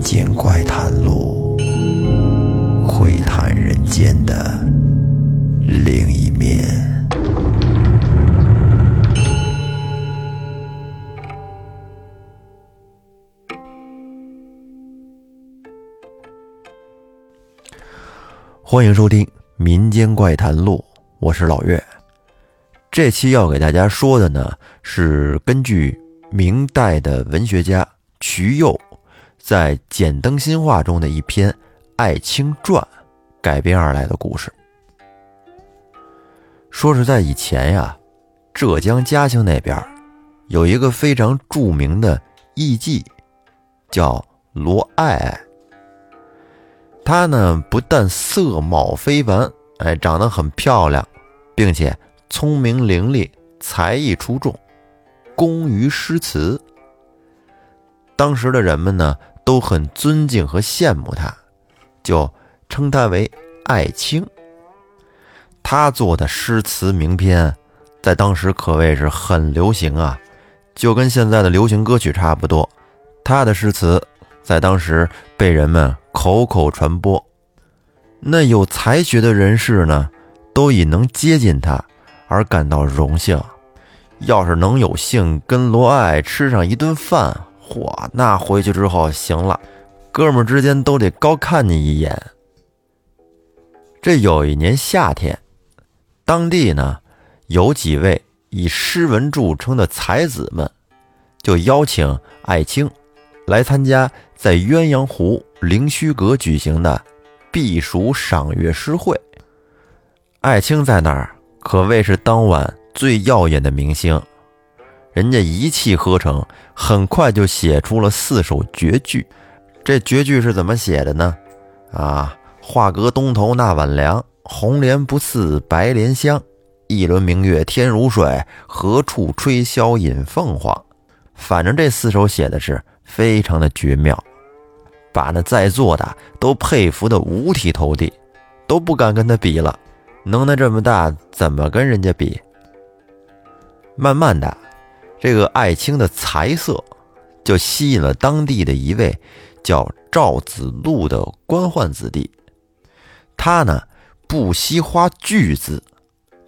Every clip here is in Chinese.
民间怪谈录，窥探人间的另一面。欢迎收听《民间怪谈录》，我是老岳。这期要给大家说的呢，是根据明代的文学家瞿佑在《简灯新话》中的一篇《爱卿传》改编而来的故事。说是在以前呀，浙江嘉兴那边有一个非常著名的艺妓，叫罗爱爱。她呢，不但色貌非凡，哎，长得很漂亮，并且聪明伶俐，才艺出众，工于诗词。当时的人们呢，都很尊敬和羡慕他，就称他为爱卿。他做的诗词名篇，在当时可谓是很流行啊，就跟现在的流行歌曲差不多。他的诗词在当时被人们。口口传播，那有才学的人士呢，都以能接近他而感到荣幸。要是能有幸跟罗爱吃上一顿饭，嚯，那回去之后行了，哥们之间都得高看你一眼。这有一年夏天，当地呢有几位以诗文著称的才子们，就邀请艾青来参加在鸳鸯湖。灵虚阁举行的避暑赏月诗会，艾青在那儿可谓是当晚最耀眼的明星。人家一气呵成，很快就写出了四首绝句。这绝句是怎么写的呢？啊，画阁东头那晚凉，红莲不似白莲香。一轮明月天如水，何处吹箫引凤凰？反正这四首写的是非常的绝妙。把那在座的都佩服的五体投地，都不敢跟他比了。能耐这么大，怎么跟人家比？慢慢的，这个艾青的才色就吸引了当地的一位叫赵子路的官宦子弟。他呢，不惜花巨资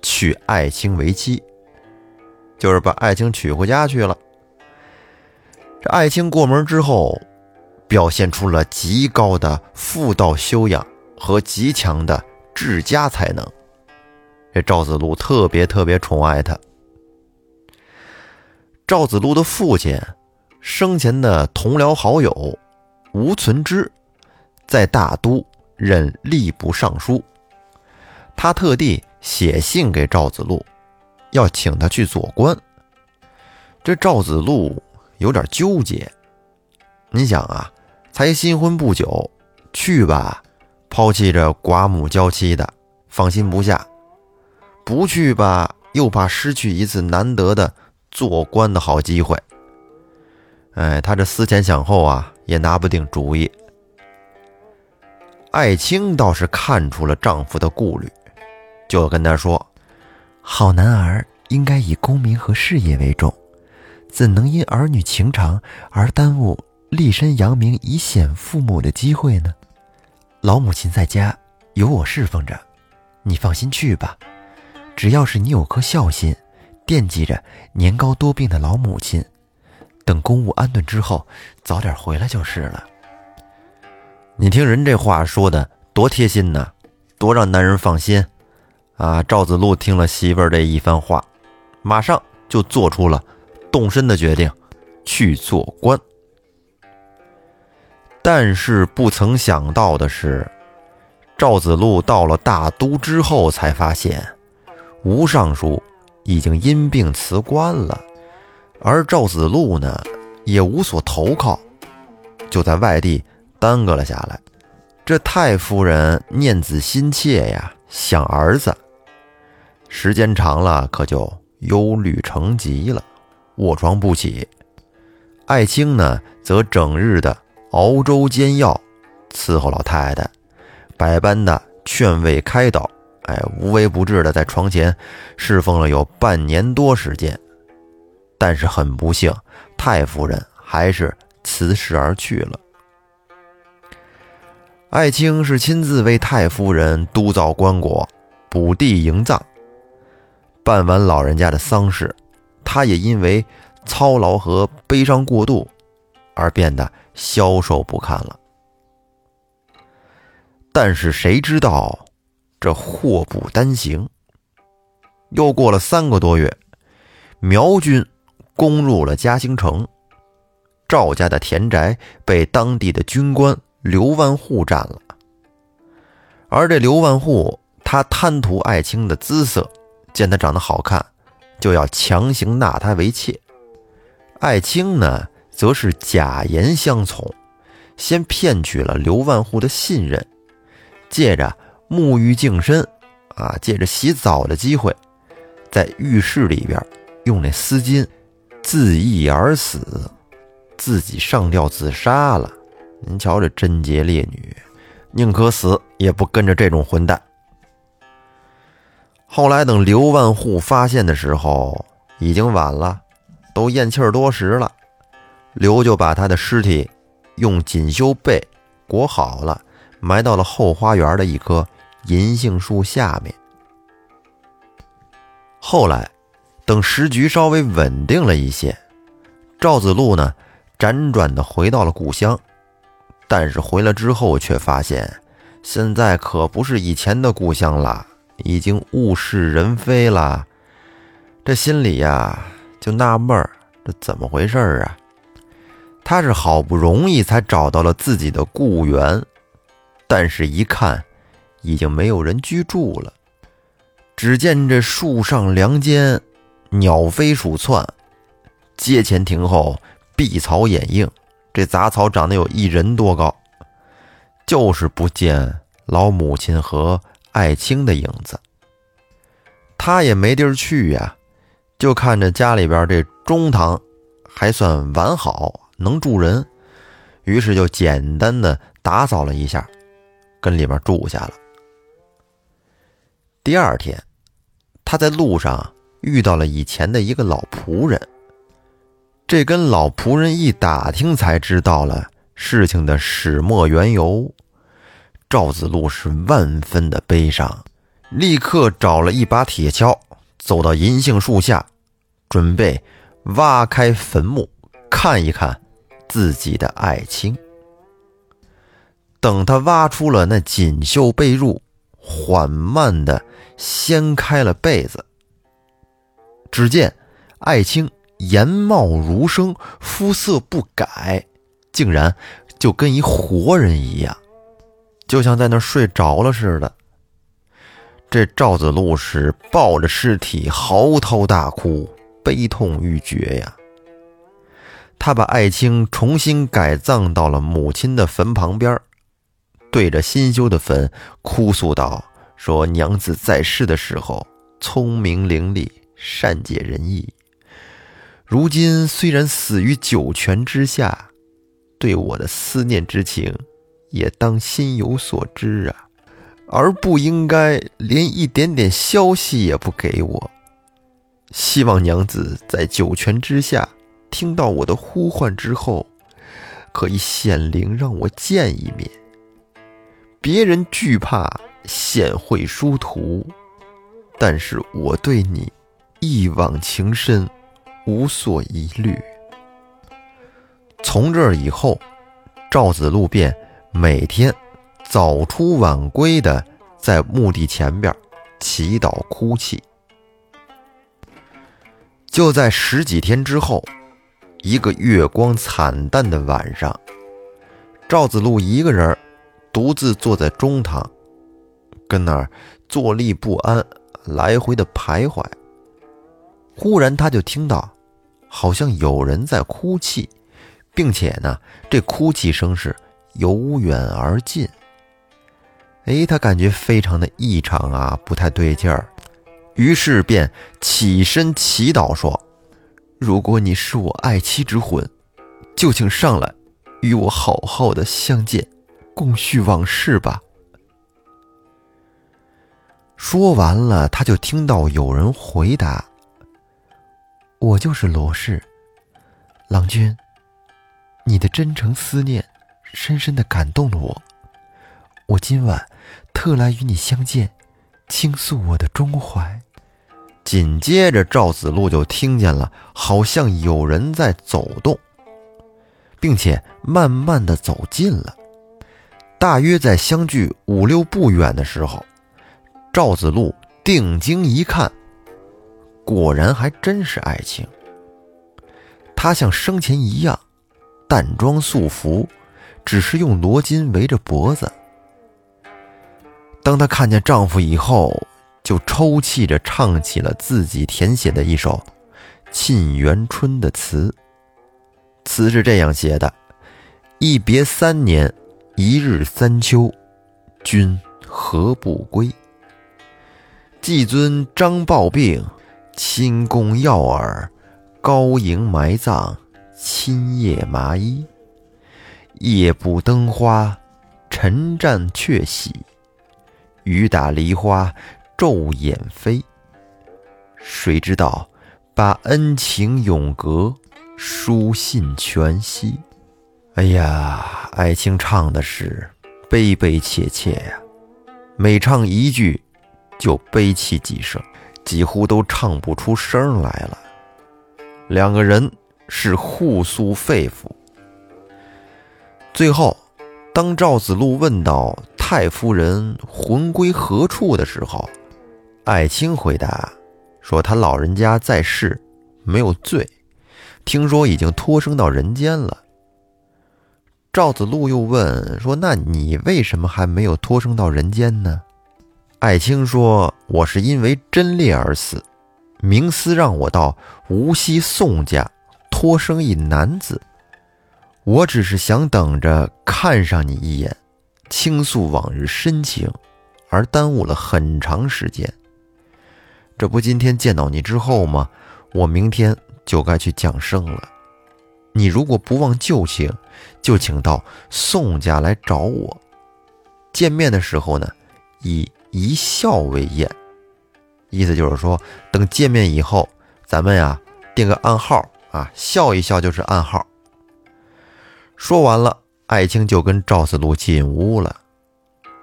娶艾青为妻，就是把艾青娶回家去了。这艾青过门之后。表现出了极高的妇道修养和极强的治家才能，这赵子路特别特别宠爱他。赵子路的父亲生前的同僚好友吴存之，在大都任吏部尚书，他特地写信给赵子路，要请他去做官。这赵子路有点纠结，你想啊。才新婚不久，去吧，抛弃着寡母娇妻的，放心不下；不去吧，又怕失去一次难得的做官的好机会。哎，他这思前想后啊，也拿不定主意。艾青倒是看出了丈夫的顾虑，就跟他说：“好男儿应该以功名和事业为重，怎能因儿女情长而耽误？”立身扬名以显父母的机会呢？老母亲在家有我侍奉着，你放心去吧。只要是你有颗孝心，惦记着年高多病的老母亲，等公务安顿之后，早点回来就是了。你听人这话说的多贴心呐，多让男人放心啊！赵子路听了媳妇儿这一番话，马上就做出了动身的决定，去做官。但是不曾想到的是，赵子路到了大都之后，才发现吴尚书已经因病辞官了，而赵子路呢，也无所投靠，就在外地耽搁了下来。这太夫人念子心切呀，想儿子，时间长了，可就忧虑成疾了，卧床不起。艾青呢，则整日的。熬粥煎药，伺候老太太，百般的劝慰开导，哎，无微不至的在床前侍奉了有半年多时间。但是很不幸，太夫人还是辞世而去了。艾青是亲自为太夫人督造棺椁、补地营葬。办完老人家的丧事，他也因为操劳和悲伤过度，而变得消瘦不堪了。但是谁知道，这祸不单行。又过了三个多月，苗军攻入了嘉兴城，赵家的田宅被当地的军官刘万户占了。而这刘万户，他贪图爱卿的姿色。见他长得好看，就要强行纳他为妾。爱卿呢，则是假言相从，先骗取了刘万户的信任，借着沐浴净身，啊，借着洗澡的机会，在浴室里边用那丝巾自缢而死，自己上吊自杀了。您瞧这贞洁烈女，宁可死也不跟着这种混蛋。后来等刘万户发现的时候，已经晚了，都咽气儿多时了。刘就把他的尸体用锦绣被裹好了，埋到了后花园的一棵银杏树下面。后来，等时局稍微稳定了一些，赵子路呢，辗转的回到了故乡，但是回来之后却发现，现在可不是以前的故乡了。已经物是人非了，这心里呀就纳闷儿，这怎么回事儿啊？他是好不容易才找到了自己的故园，但是一看，已经没有人居住了。只见这树上梁间，鸟飞鼠窜；街前亭后，碧草掩映。这杂草长得有一人多高，就是不见老母亲和。爱青的影子，他也没地儿去呀，就看着家里边这中堂还算完好，能住人，于是就简单的打扫了一下，跟里面住下了。第二天，他在路上遇到了以前的一个老仆人，这跟老仆人一打听，才知道了事情的始末缘由。赵子路是万分的悲伤，立刻找了一把铁锹，走到银杏树下，准备挖开坟墓，看一看自己的爱卿。等他挖出了那锦绣被褥，缓慢的掀开了被子，只见爱卿颜貌如生，肤色不改，竟然就跟一活人一样。就像在那睡着了似的。这赵子路是抱着尸体嚎啕大哭，悲痛欲绝呀。他把艾青重新改葬到了母亲的坟旁边，对着新修的坟哭诉道：“说娘子在世的时候聪明伶俐，善解人意。如今虽然死于九泉之下，对我的思念之情。”也当心有所知啊，而不应该连一点点消息也不给我。希望娘子在九泉之下听到我的呼唤之后，可以显灵让我见一面。别人惧怕显会殊途，但是我对你一往情深，无所疑虑。从这以后，赵子路便。每天早出晚归的在墓地前边祈祷哭泣。就在十几天之后，一个月光惨淡的晚上，赵子路一个人独自坐在中堂，跟那儿坐立不安，来回的徘徊。忽然，他就听到好像有人在哭泣，并且呢，这哭泣声是。由远而近，哎，他感觉非常的异常啊，不太对劲儿，于是便起身祈祷说：“如果你是我爱妻之魂，就请上来与我好好的相见，共叙往事吧。”说完了，他就听到有人回答：“我就是罗氏，郎君，你的真诚思念。”深深的感动了我，我今晚特来与你相见，倾诉我的衷怀。紧接着，赵子路就听见了，好像有人在走动，并且慢慢的走近了。大约在相距五六步远的时候，赵子路定睛一看，果然还真是爱情。她像生前一样，淡妆素服，只是用罗巾围着脖子。当她看见丈夫以后，就抽泣着唱起了自己填写的一首《沁园春》的词。词是这样写的：“一别三年，一日三秋，君何不归？季尊张抱病，亲宫药饵，高营埋葬，亲夜麻衣。夜不灯花，晨战鹊喜，雨打梨花。”骤眼飞，谁知道把恩情永隔，书信全息。哎呀，爱卿唱的是悲悲切切呀，每唱一句就悲泣几声，几乎都唱不出声来了。两个人是互诉肺腑。最后，当赵子路问到太夫人魂归何处的时候，爱卿回答说：“他老人家在世，没有罪，听说已经托生到人间了。”赵子路又问说：“那你为什么还没有托生到人间呢？”爱卿说：“我是因为贞烈而死，冥司让我到无锡宋家托生一男子，我只是想等着看上你一眼，倾诉往日深情，而耽误了很长时间。”这不，今天见到你之后吗？我明天就该去降生了。你如果不忘旧情，就请到宋家来找我。见面的时候呢，以一笑为宴。意思就是说，等见面以后，咱们呀定个暗号啊，笑一笑就是暗号。说完了，爱卿就跟赵子路进屋了。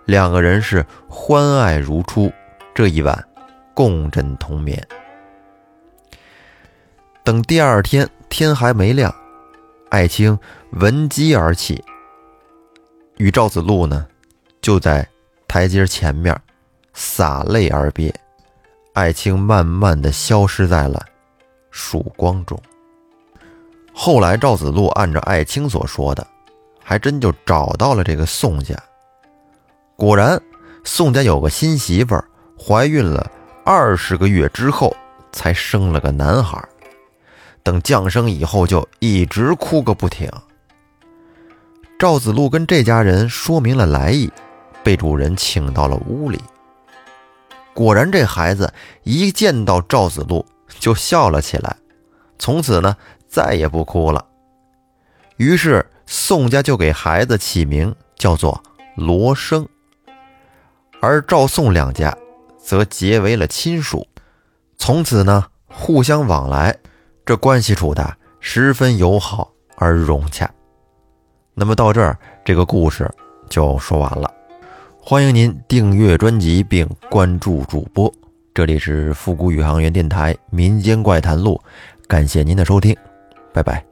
两个人是欢爱如初。这一晚。共枕同眠。等第二天天还没亮，爱卿闻鸡而起，与赵子路呢就在台阶前面洒泪而别。爱卿慢慢的消失在了曙光中。后来赵子路按照爱卿所说的，还真就找到了这个宋家。果然，宋家有个新媳妇儿怀孕了。二十个月之后，才生了个男孩。等降生以后，就一直哭个不停。赵子路跟这家人说明了来意，被主人请到了屋里。果然，这孩子一见到赵子路就笑了起来，从此呢，再也不哭了。于是，宋家就给孩子起名叫做罗生，而赵宋两家。则结为了亲属，从此呢互相往来，这关系处的十分友好而融洽。那么到这儿，这个故事就说完了。欢迎您订阅专辑并关注主播，这里是复古宇航员电台民间怪谈录，感谢您的收听，拜拜。